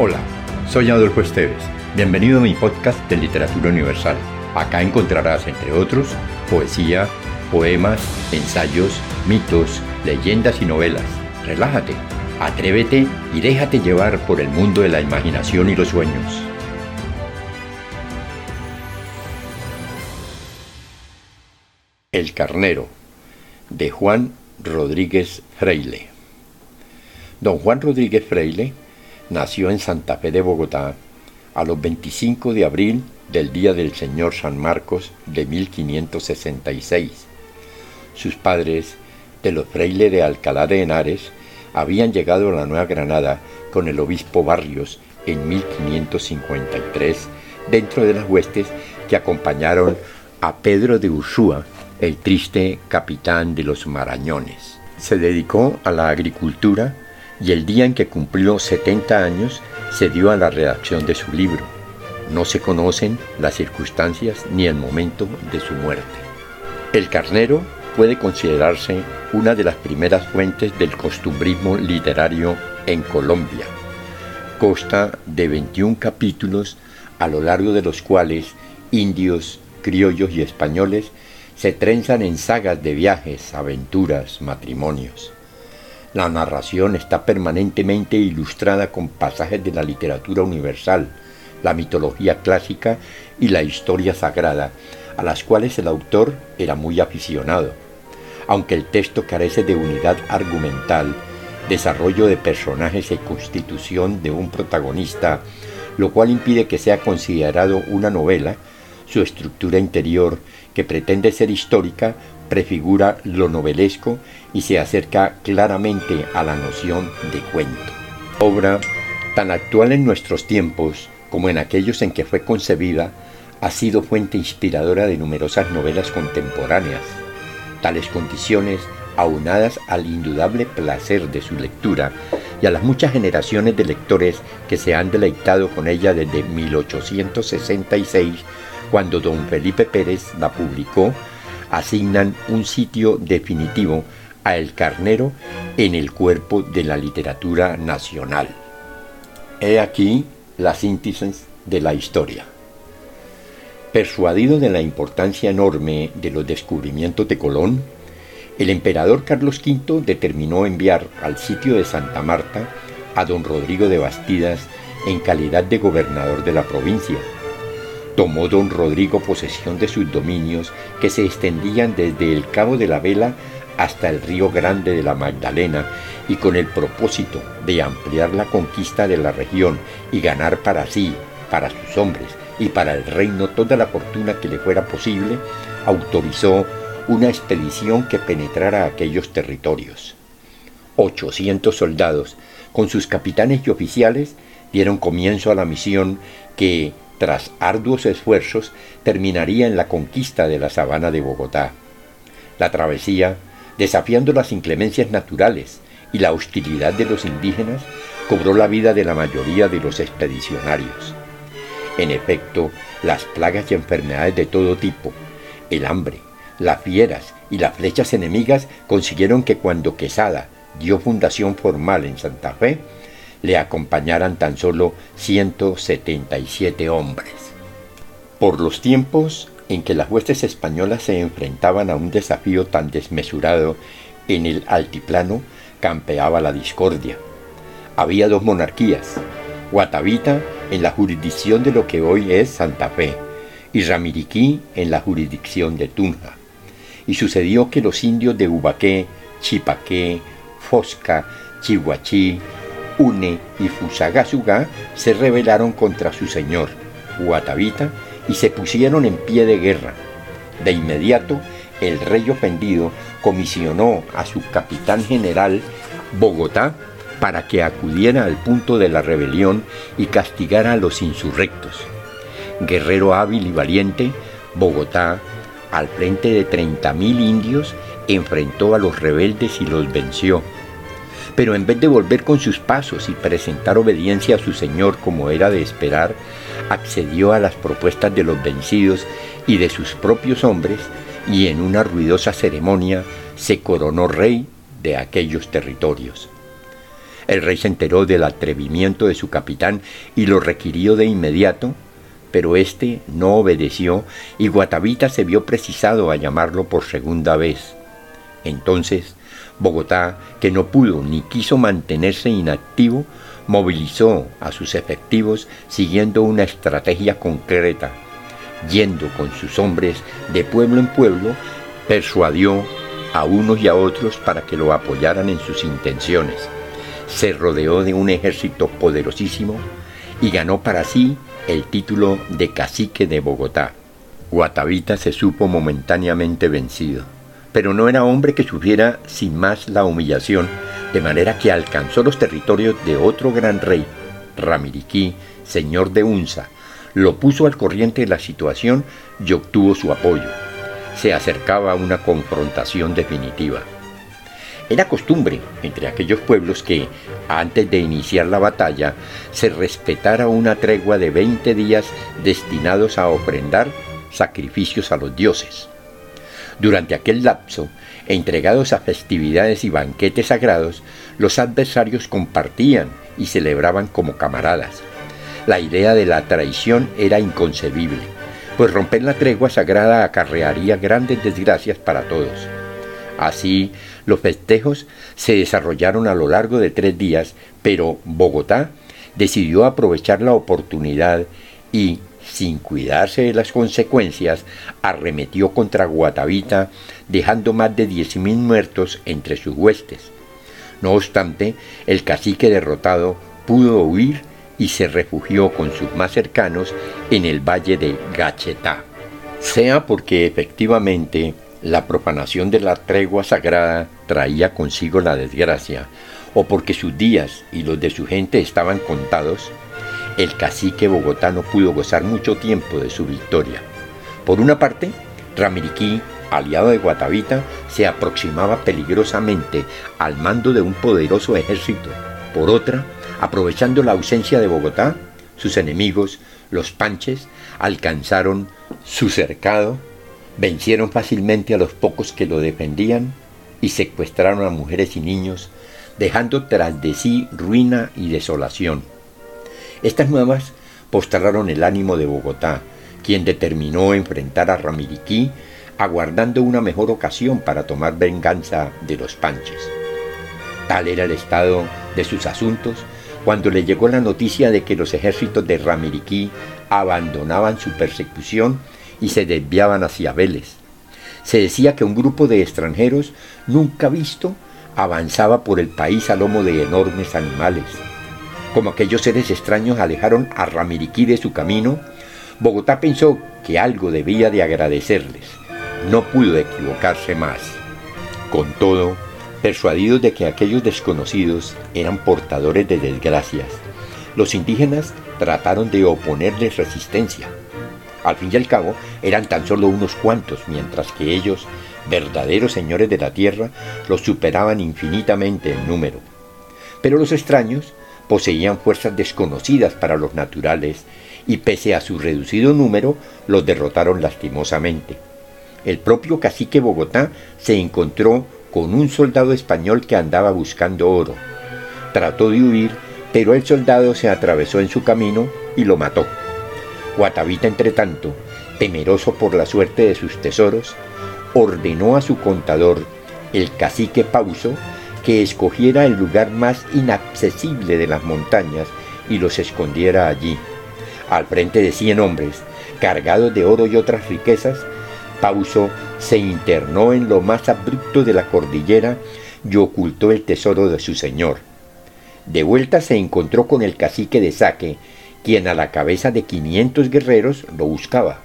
Hola, soy Adolfo Esteves. Bienvenido a mi podcast de Literatura Universal. Acá encontrarás, entre otros, poesía, poemas, ensayos, mitos, leyendas y novelas. Relájate, atrévete y déjate llevar por el mundo de la imaginación y los sueños. El carnero, de Juan Rodríguez Freile. Don Juan Rodríguez Freile nació en Santa Fe de Bogotá a los 25 de abril del Día del Señor San Marcos de 1566. Sus padres, de los Freile de Alcalá de Henares, habían llegado a la Nueva Granada con el obispo Barrios en 1553 dentro de las huestes que acompañaron a Pedro de Ursúa, el triste capitán de los Marañones. Se dedicó a la agricultura y el día en que cumplió 70 años se dio a la redacción de su libro. No se conocen las circunstancias ni el momento de su muerte. El carnero puede considerarse una de las primeras fuentes del costumbrismo literario en Colombia. Consta de 21 capítulos a lo largo de los cuales indios, criollos y españoles se trenzan en sagas de viajes, aventuras, matrimonios. La narración está permanentemente ilustrada con pasajes de la literatura universal, la mitología clásica y la historia sagrada, a las cuales el autor era muy aficionado. Aunque el texto carece de unidad argumental, desarrollo de personajes y constitución de un protagonista, lo cual impide que sea considerado una novela, su estructura interior, que pretende ser histórica, prefigura lo novelesco y se acerca claramente a la noción de cuento. Obra tan actual en nuestros tiempos como en aquellos en que fue concebida, ha sido fuente inspiradora de numerosas novelas contemporáneas. Tales condiciones, aunadas al indudable placer de su lectura y a las muchas generaciones de lectores que se han deleitado con ella desde 1866, cuando don Felipe Pérez la publicó, asignan un sitio definitivo El Carnero en el cuerpo de la literatura nacional. He aquí la síntesis de la historia. Persuadido de la importancia enorme de los descubrimientos de Colón, el emperador Carlos V determinó enviar al sitio de Santa Marta a don Rodrigo de Bastidas en calidad de gobernador de la provincia tomó don Rodrigo posesión de sus dominios que se extendían desde el Cabo de la Vela hasta el río Grande de la Magdalena y con el propósito de ampliar la conquista de la región y ganar para sí, para sus hombres y para el reino toda la fortuna que le fuera posible, autorizó una expedición que penetrara aquellos territorios. 800 soldados, con sus capitanes y oficiales, dieron comienzo a la misión que, tras arduos esfuerzos, terminaría en la conquista de la sabana de Bogotá. La travesía, desafiando las inclemencias naturales y la hostilidad de los indígenas, cobró la vida de la mayoría de los expedicionarios. En efecto, las plagas y enfermedades de todo tipo, el hambre, las fieras y las flechas enemigas consiguieron que cuando Quesada dio fundación formal en Santa Fe, le acompañaran tan solo 177 hombres. Por los tiempos en que las huestes españolas se enfrentaban a un desafío tan desmesurado, en el altiplano campeaba la discordia. Había dos monarquías, Guatavita en la jurisdicción de lo que hoy es Santa Fe y Ramiriquí en la jurisdicción de Tunja. Y sucedió que los indios de Ubaqué, Chipaqué, Fosca, Chihuachí, Une y Fusagasugá se rebelaron contra su señor, Guatavita, y se pusieron en pie de guerra. De inmediato, el rey ofendido comisionó a su capitán general, Bogotá, para que acudiera al punto de la rebelión y castigara a los insurrectos. Guerrero hábil y valiente, Bogotá, al frente de 30.000 indios, enfrentó a los rebeldes y los venció pero en vez de volver con sus pasos y presentar obediencia a su Señor como era de esperar, accedió a las propuestas de los vencidos y de sus propios hombres y en una ruidosa ceremonia se coronó rey de aquellos territorios. El rey se enteró del atrevimiento de su capitán y lo requirió de inmediato, pero éste no obedeció y Guatavita se vio precisado a llamarlo por segunda vez. Entonces, Bogotá, que no pudo ni quiso mantenerse inactivo, movilizó a sus efectivos siguiendo una estrategia concreta. Yendo con sus hombres de pueblo en pueblo, persuadió a unos y a otros para que lo apoyaran en sus intenciones. Se rodeó de un ejército poderosísimo y ganó para sí el título de cacique de Bogotá. Guatavita se supo momentáneamente vencido, pero no era hombre que sufriera sin más la humillación, de manera que alcanzó los territorios de otro gran rey, Ramiriquí, señor de Unza, lo puso al corriente de la situación y obtuvo su apoyo se acercaba a una confrontación definitiva. Era costumbre entre aquellos pueblos que, antes de iniciar la batalla, se respetara una tregua de 20 días destinados a ofrendar sacrificios a los dioses. Durante aquel lapso, entregados a festividades y banquetes sagrados, los adversarios compartían y celebraban como camaradas. La idea de la traición era inconcebible pues romper la tregua sagrada acarrearía grandes desgracias para todos. Así, los festejos se desarrollaron a lo largo de tres días, pero Bogotá decidió aprovechar la oportunidad y, sin cuidarse de las consecuencias, arremetió contra Guatavita, dejando más de 10.000 muertos entre sus huestes. No obstante, el cacique derrotado pudo huir y se refugió con sus más cercanos en el valle de Gachetá. Sea porque efectivamente la profanación de la tregua sagrada traía consigo la desgracia, o porque sus días y los de su gente estaban contados, el cacique bogotano pudo gozar mucho tiempo de su victoria. Por una parte, Ramiriquí, aliado de Guatavita, se aproximaba peligrosamente al mando de un poderoso ejército. Por otra, Aprovechando la ausencia de Bogotá, sus enemigos, los panches, alcanzaron su cercado, vencieron fácilmente a los pocos que lo defendían y secuestraron a mujeres y niños, dejando tras de sí ruina y desolación. Estas nuevas postraron el ánimo de Bogotá, quien determinó enfrentar a Ramiriquí, aguardando una mejor ocasión para tomar venganza de los panches. Tal era el estado de sus asuntos cuando le llegó la noticia de que los ejércitos de Ramiriquí abandonaban su persecución y se desviaban hacia Vélez. Se decía que un grupo de extranjeros nunca visto avanzaba por el país a lomo de enormes animales. Como aquellos seres extraños alejaron a Ramiriquí de su camino, Bogotá pensó que algo debía de agradecerles. No pudo equivocarse más. Con todo, persuadidos de que aquellos desconocidos eran portadores de desgracias. Los indígenas trataron de oponerles resistencia. Al fin y al cabo, eran tan solo unos cuantos, mientras que ellos, verdaderos señores de la tierra, los superaban infinitamente en número. Pero los extraños poseían fuerzas desconocidas para los naturales y pese a su reducido número, los derrotaron lastimosamente. El propio cacique Bogotá se encontró con un soldado español que andaba buscando oro. Trató de huir, pero el soldado se atravesó en su camino y lo mató. Guatavita, entretanto, temeroso por la suerte de sus tesoros, ordenó a su contador, el cacique Pauso, que escogiera el lugar más inaccesible de las montañas y los escondiera allí. Al frente de cien hombres, cargados de oro y otras riquezas, Pauso se internó en lo más abrupto de la cordillera y ocultó el tesoro de su señor. De vuelta se encontró con el cacique de Saque, quien a la cabeza de 500 guerreros lo buscaba.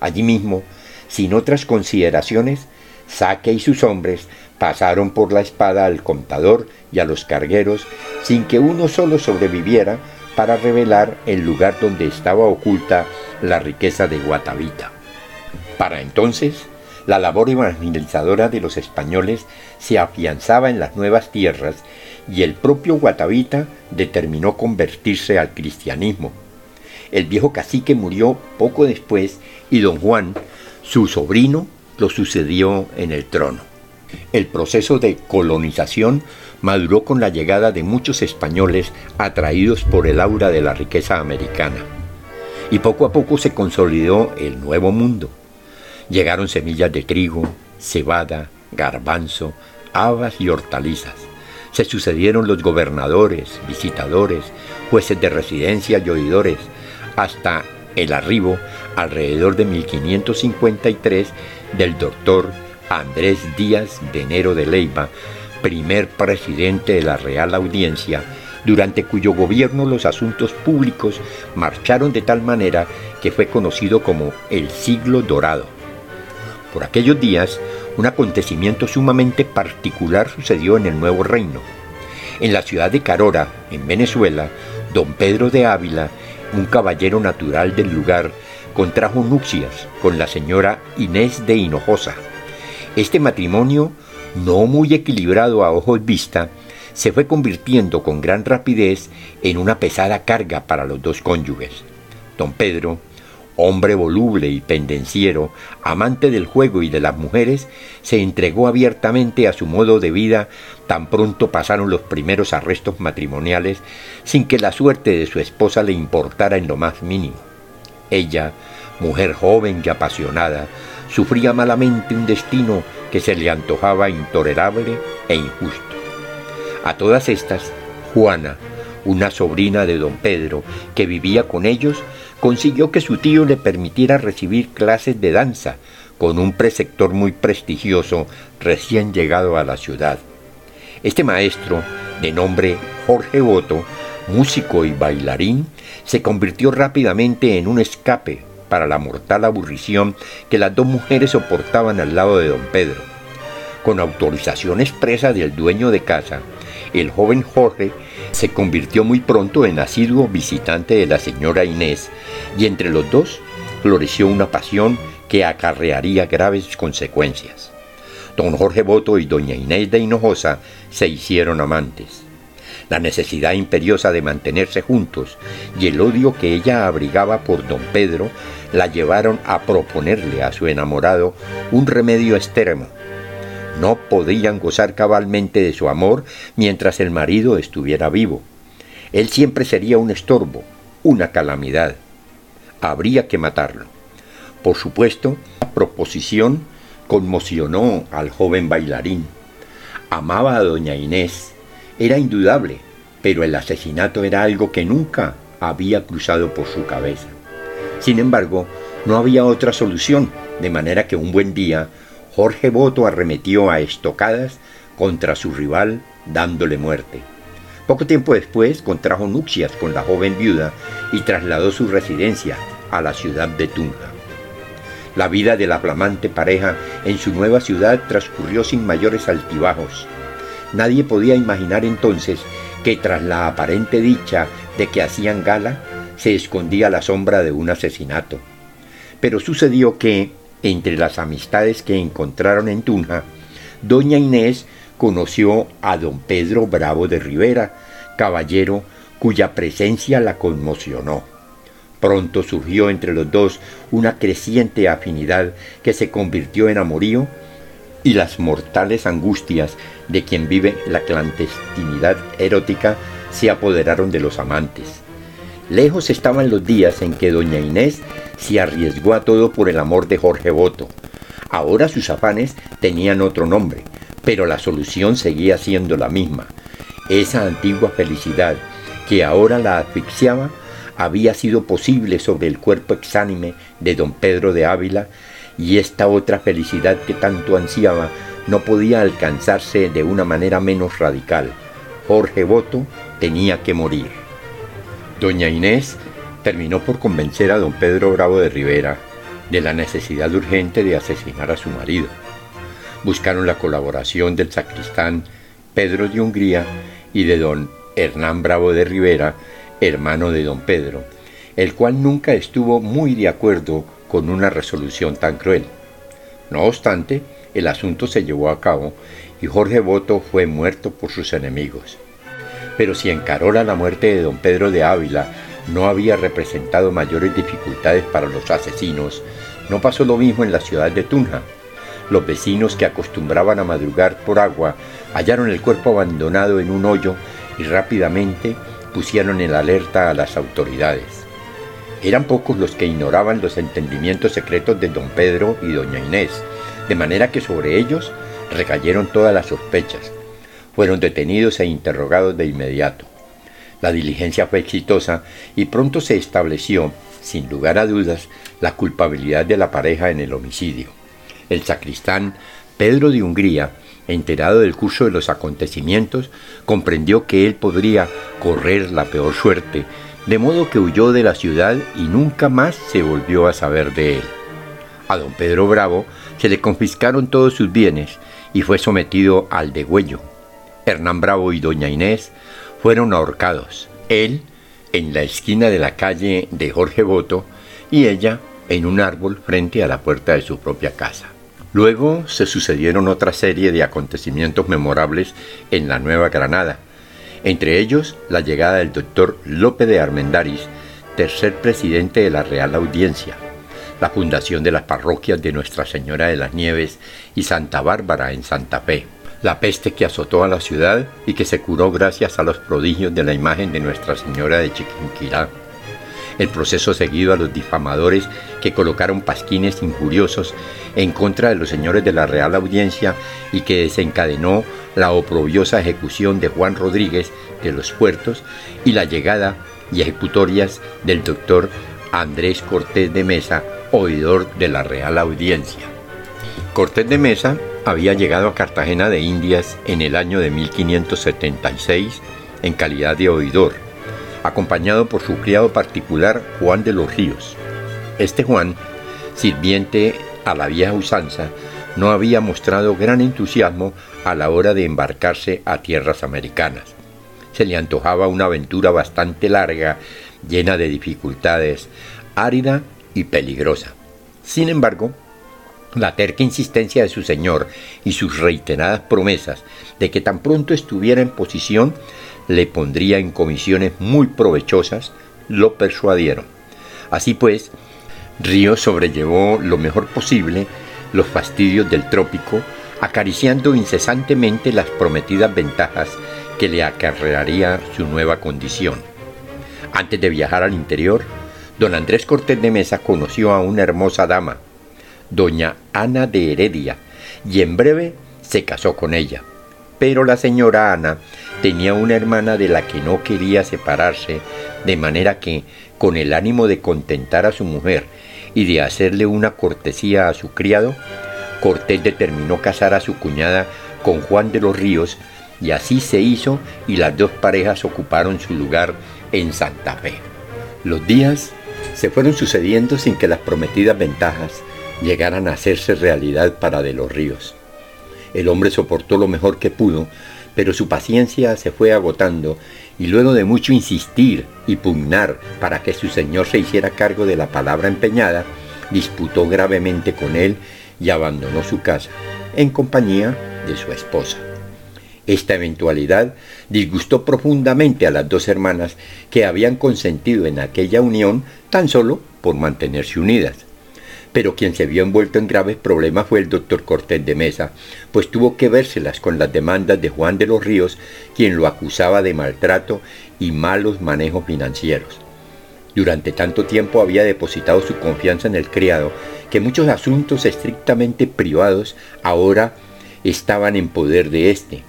Allí mismo, sin otras consideraciones, Saque y sus hombres pasaron por la espada al contador y a los cargueros sin que uno solo sobreviviera para revelar el lugar donde estaba oculta la riqueza de Guatavita. Para entonces, la labor evangelizadora de los españoles se afianzaba en las nuevas tierras y el propio Guatavita determinó convertirse al cristianismo. El viejo cacique murió poco después y don Juan, su sobrino, lo sucedió en el trono. El proceso de colonización maduró con la llegada de muchos españoles atraídos por el aura de la riqueza americana. Y poco a poco se consolidó el nuevo mundo. Llegaron semillas de trigo, cebada, garbanzo, habas y hortalizas. Se sucedieron los gobernadores, visitadores, jueces de residencia y oidores, hasta el arribo, alrededor de 1553, del doctor Andrés Díaz de Enero de Leiva, primer presidente de la Real Audiencia, durante cuyo gobierno los asuntos públicos marcharon de tal manera que fue conocido como el siglo dorado. Por aquellos días, un acontecimiento sumamente particular sucedió en el nuevo reino. En la ciudad de Carora, en Venezuela, don Pedro de Ávila, un caballero natural del lugar, contrajo nupcias con la señora Inés de Hinojosa. Este matrimonio no muy equilibrado a ojos vista, se fue convirtiendo con gran rapidez en una pesada carga para los dos cónyuges. Don Pedro, hombre voluble y pendenciero, amante del juego y de las mujeres, se entregó abiertamente a su modo de vida tan pronto pasaron los primeros arrestos matrimoniales sin que la suerte de su esposa le importara en lo más mínimo. Ella, mujer joven y apasionada, sufría malamente un destino que se le antojaba intolerable e injusto. A todas estas, Juana, una sobrina de don Pedro que vivía con ellos, consiguió que su tío le permitiera recibir clases de danza con un preceptor muy prestigioso recién llegado a la ciudad. Este maestro, de nombre Jorge Boto, músico y bailarín, se convirtió rápidamente en un escape para la mortal aburrición que las dos mujeres soportaban al lado de don Pedro. Con autorización expresa del dueño de casa, el joven Jorge se convirtió muy pronto en asiduo visitante de la señora Inés y entre los dos floreció una pasión que acarrearía graves consecuencias. Don Jorge Boto y doña Inés de Hinojosa se hicieron amantes la necesidad imperiosa de mantenerse juntos y el odio que ella abrigaba por don Pedro la llevaron a proponerle a su enamorado un remedio extremo. No podían gozar cabalmente de su amor mientras el marido estuviera vivo. Él siempre sería un estorbo, una calamidad. Habría que matarlo. Por supuesto, la proposición conmocionó al joven bailarín. Amaba a doña Inés era indudable, pero el asesinato era algo que nunca había cruzado por su cabeza. Sin embargo, no había otra solución, de manera que un buen día Jorge Boto arremetió a estocadas contra su rival dándole muerte. Poco tiempo después contrajo nupcias con la joven viuda y trasladó su residencia a la ciudad de Tunja. La vida de la flamante pareja en su nueva ciudad transcurrió sin mayores altibajos. Nadie podía imaginar entonces que tras la aparente dicha de que hacían gala, se escondía la sombra de un asesinato. Pero sucedió que, entre las amistades que encontraron en Tunja, doña Inés conoció a don Pedro Bravo de Rivera, caballero cuya presencia la conmocionó. Pronto surgió entre los dos una creciente afinidad que se convirtió en amorío y las mortales angustias de quien vive la clandestinidad erótica se apoderaron de los amantes. Lejos estaban los días en que doña Inés se arriesgó a todo por el amor de Jorge Boto. Ahora sus afanes tenían otro nombre, pero la solución seguía siendo la misma. Esa antigua felicidad que ahora la asfixiaba había sido posible sobre el cuerpo exánime de don Pedro de Ávila y esta otra felicidad que tanto ansiaba no podía alcanzarse de una manera menos radical. Jorge Boto tenía que morir. Doña Inés terminó por convencer a don Pedro Bravo de Rivera de la necesidad urgente de asesinar a su marido. Buscaron la colaboración del sacristán Pedro de Hungría y de don Hernán Bravo de Rivera, hermano de don Pedro, el cual nunca estuvo muy de acuerdo con una resolución tan cruel. No obstante, el asunto se llevó a cabo y Jorge Boto fue muerto por sus enemigos. Pero si en Carola la muerte de don Pedro de Ávila no había representado mayores dificultades para los asesinos, no pasó lo mismo en la ciudad de Tunja. los vecinos que acostumbraban a madrugar por agua hallaron el cuerpo abandonado en un hoyo y rápidamente pusieron en alerta a las autoridades. Eran pocos los que ignoraban los entendimientos secretos de don Pedro y doña Inés, de manera que sobre ellos recayeron todas las sospechas. Fueron detenidos e interrogados de inmediato. La diligencia fue exitosa y pronto se estableció, sin lugar a dudas, la culpabilidad de la pareja en el homicidio. El sacristán Pedro de Hungría, enterado del curso de los acontecimientos, comprendió que él podría correr la peor suerte, de modo que huyó de la ciudad y nunca más se volvió a saber de él. A don Pedro Bravo se le confiscaron todos sus bienes y fue sometido al degüello. Hernán Bravo y doña Inés fueron ahorcados, él en la esquina de la calle de Jorge Boto y ella en un árbol frente a la puerta de su propia casa. Luego se sucedieron otra serie de acontecimientos memorables en la Nueva Granada, entre ellos la llegada del doctor Lope de Armendáriz, tercer presidente de la Real Audiencia, la fundación de las parroquias de Nuestra Señora de las Nieves y Santa Bárbara en Santa Fe, la peste que azotó a la ciudad y que se curó gracias a los prodigios de la imagen de Nuestra Señora de Chiquinquirá, el proceso seguido a los difamadores que colocaron pasquines injuriosos en contra de los señores de la Real Audiencia y que desencadenó la oprobiosa ejecución de Juan Rodríguez de los Puertos y la llegada y ejecutorias del doctor Andrés Cortés de Mesa, oidor de la Real Audiencia. Cortés de Mesa había llegado a Cartagena de Indias en el año de 1576 en calidad de oidor, acompañado por su criado particular Juan de los Ríos. Este Juan, sirviente a la vieja usanza, no había mostrado gran entusiasmo a la hora de embarcarse a tierras americanas. Se le antojaba una aventura bastante larga, llena de dificultades, árida y peligrosa. Sin embargo, la terca insistencia de su señor y sus reiteradas promesas de que tan pronto estuviera en posición le pondría en comisiones muy provechosas, lo persuadieron. Así pues, Río sobrellevó lo mejor posible los fastidios del trópico, acariciando incesantemente las prometidas ventajas que le acarrearía su nueva condición. Antes de viajar al interior, don Andrés Cortés de Mesa conoció a una hermosa dama, doña Ana de Heredia, y en breve se casó con ella. Pero la señora Ana tenía una hermana de la que no quería separarse, de manera que, con el ánimo de contentar a su mujer y de hacerle una cortesía a su criado, Cortés determinó casar a su cuñada con Juan de los Ríos, y así se hizo y las dos parejas ocuparon su lugar en Santa Fe. Los días se fueron sucediendo sin que las prometidas ventajas llegaran a hacerse realidad para de los ríos. El hombre soportó lo mejor que pudo, pero su paciencia se fue agotando y luego de mucho insistir y pugnar para que su señor se hiciera cargo de la palabra empeñada, disputó gravemente con él y abandonó su casa, en compañía de su esposa. Esta eventualidad disgustó profundamente a las dos hermanas que habían consentido en aquella unión tan solo por mantenerse unidas pero quien se vio envuelto en graves problemas fue el doctor Cortés de Mesa, pues tuvo que vérselas con las demandas de Juan de los Ríos, quien lo acusaba de maltrato y malos manejos financieros. Durante tanto tiempo había depositado su confianza en el criado, que muchos asuntos estrictamente privados ahora estaban en poder de éste.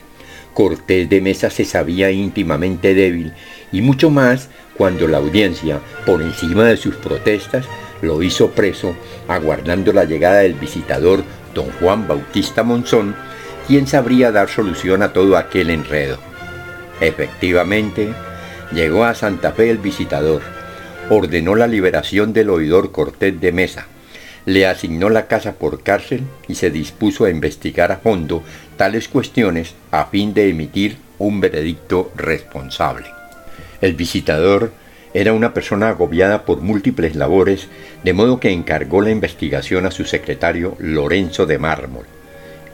Cortés de Mesa se sabía íntimamente débil, y mucho más cuando la audiencia, por encima de sus protestas, lo hizo preso, aguardando la llegada del visitador don Juan Bautista Monzón, quien sabría dar solución a todo aquel enredo. Efectivamente, llegó a Santa Fe el visitador, ordenó la liberación del oidor Cortés de Mesa, le asignó la casa por cárcel y se dispuso a investigar a fondo tales cuestiones a fin de emitir un veredicto responsable. El visitador era una persona agobiada por múltiples labores, de modo que encargó la investigación a su secretario Lorenzo de Mármol.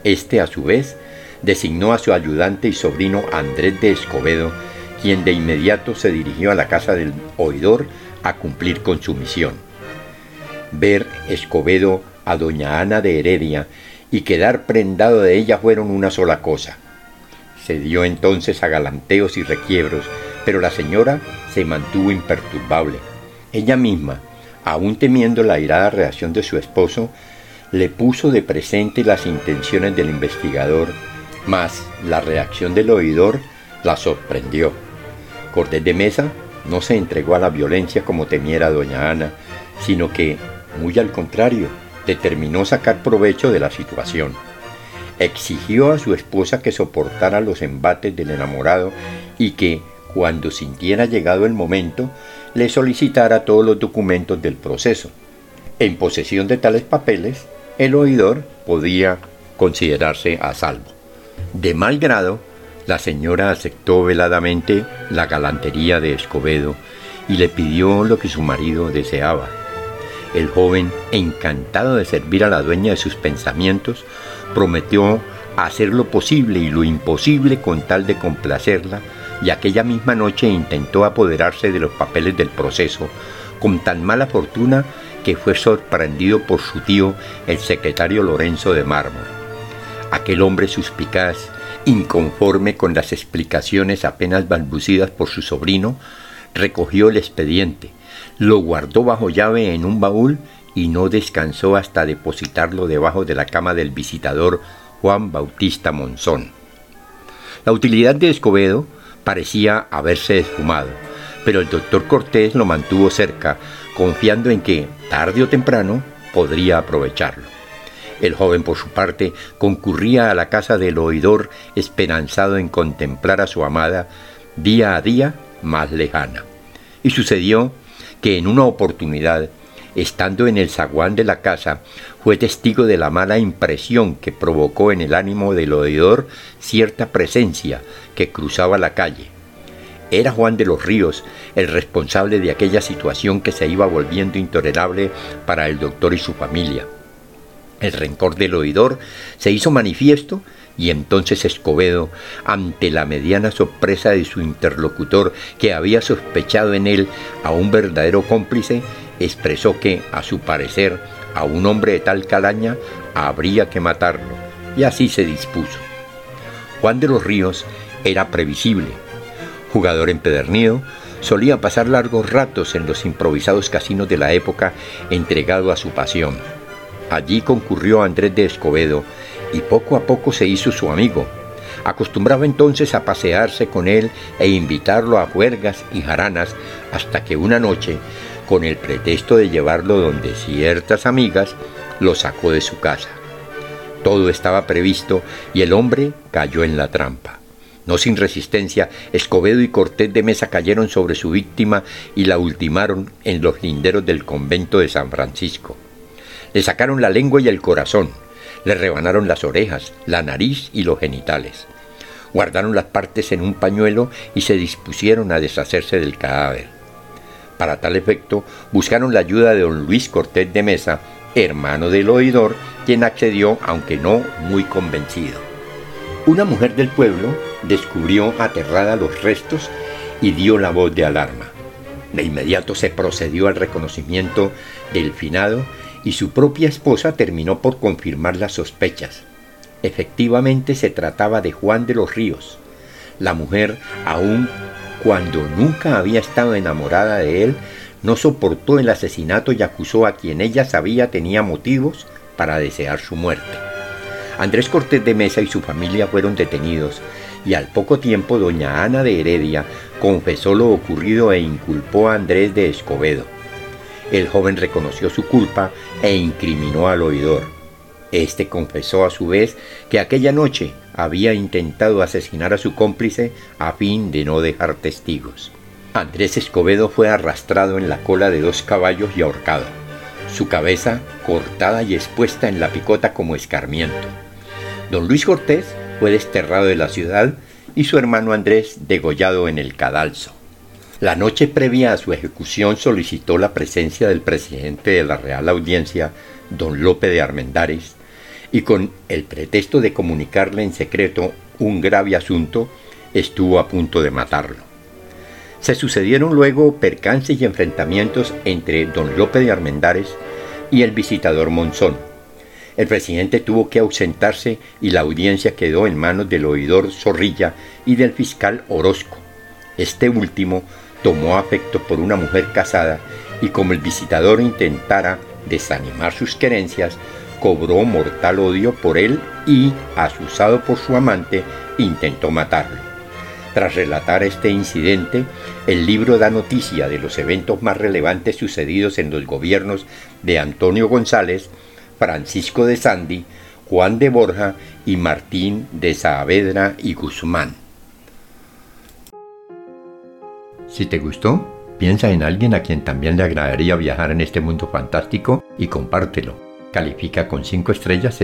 Este, a su vez, designó a su ayudante y sobrino Andrés de Escobedo, quien de inmediato se dirigió a la casa del oidor a cumplir con su misión. Ver Escobedo a doña Ana de Heredia y quedar prendado de ella fueron una sola cosa. Se dio entonces a galanteos y requiebros, pero la señora se mantuvo imperturbable. Ella misma, aún temiendo la irada reacción de su esposo, le puso de presente las intenciones del investigador, mas la reacción del oidor la sorprendió. Cortés de Mesa no se entregó a la violencia como temiera doña Ana, sino que, muy al contrario, determinó sacar provecho de la situación. Exigió a su esposa que soportara los embates del enamorado y que, cuando sintiera llegado el momento, le solicitara todos los documentos del proceso. En posesión de tales papeles, el oidor podía considerarse a salvo. De mal grado, la señora aceptó veladamente la galantería de Escobedo y le pidió lo que su marido deseaba. El joven, encantado de servir a la dueña de sus pensamientos, prometió hacer lo posible y lo imposible con tal de complacerla, y aquella misma noche intentó apoderarse de los papeles del proceso, con tan mala fortuna que fue sorprendido por su tío, el secretario Lorenzo de Mármol. Aquel hombre suspicaz, inconforme con las explicaciones apenas balbucidas por su sobrino, recogió el expediente, lo guardó bajo llave en un baúl y no descansó hasta depositarlo debajo de la cama del visitador Juan Bautista Monzón. La utilidad de Escobedo parecía haberse esfumado, pero el doctor Cortés lo mantuvo cerca, confiando en que, tarde o temprano, podría aprovecharlo. El joven, por su parte, concurría a la casa del oidor esperanzado en contemplar a su amada día a día más lejana. Y sucedió que en una oportunidad, estando en el zaguán de la casa, fue testigo de la mala impresión que provocó en el ánimo del oidor cierta presencia que cruzaba la calle. Era Juan de los Ríos el responsable de aquella situación que se iba volviendo intolerable para el doctor y su familia. El rencor del oidor se hizo manifiesto y entonces Escobedo, ante la mediana sorpresa de su interlocutor que había sospechado en él a un verdadero cómplice, expresó que, a su parecer, a un hombre de tal calaña habría que matarlo, y así se dispuso. Juan de los Ríos era previsible. Jugador empedernido, solía pasar largos ratos en los improvisados casinos de la época entregado a su pasión. Allí concurrió Andrés de Escobedo, y poco a poco se hizo su amigo. Acostumbraba entonces a pasearse con él e invitarlo a juergas y jaranas hasta que una noche, con el pretexto de llevarlo donde ciertas amigas, lo sacó de su casa. Todo estaba previsto y el hombre cayó en la trampa. No sin resistencia, Escobedo y Cortés de Mesa cayeron sobre su víctima y la ultimaron en los linderos del convento de San Francisco. Le sacaron la lengua y el corazón, le rebanaron las orejas, la nariz y los genitales. Guardaron las partes en un pañuelo y se dispusieron a deshacerse del cadáver. Para tal efecto, buscaron la ayuda de don Luis Cortés de Mesa, hermano del oidor, quien accedió, aunque no muy convencido. Una mujer del pueblo descubrió aterrada los restos y dio la voz de alarma. De inmediato se procedió al reconocimiento del finado y su propia esposa terminó por confirmar las sospechas. Efectivamente se trataba de Juan de los Ríos. La mujer, aun cuando nunca había estado enamorada de él, no soportó el asesinato y acusó a quien ella sabía tenía motivos para desear su muerte. Andrés Cortés de Mesa y su familia fueron detenidos y al poco tiempo doña Ana de Heredia confesó lo ocurrido e inculpó a Andrés de Escobedo. El joven reconoció su culpa e incriminó al oidor. Este confesó a su vez que aquella noche había intentado asesinar a su cómplice a fin de no dejar testigos. Andrés Escobedo fue arrastrado en la cola de dos caballos y ahorcado, su cabeza cortada y expuesta en la picota como escarmiento. Don Luis Cortés fue desterrado de la ciudad y su hermano Andrés degollado en el cadalso. La noche previa a su ejecución solicitó la presencia del presidente de la Real Audiencia, don Lope de Armendáriz, y con el pretexto de comunicarle en secreto un grave asunto, estuvo a punto de matarlo. Se sucedieron luego percances y enfrentamientos entre don Lope de Armendáriz y el visitador Monzón. El presidente tuvo que ausentarse y la audiencia quedó en manos del oidor Zorrilla y del fiscal Orozco. Este último tomó afecto por una mujer casada y como el visitador intentara desanimar sus querencias, cobró mortal odio por él y, asusado por su amante, intentó matarlo. Tras relatar este incidente, el libro da noticia de los eventos más relevantes sucedidos en los gobiernos de Antonio González, Francisco de Sandy, Juan de Borja y Martín de Saavedra y Guzmán. Si te gustó, piensa en alguien a quien también le agradaría viajar en este mundo fantástico y compártelo. Califica con 5 estrellas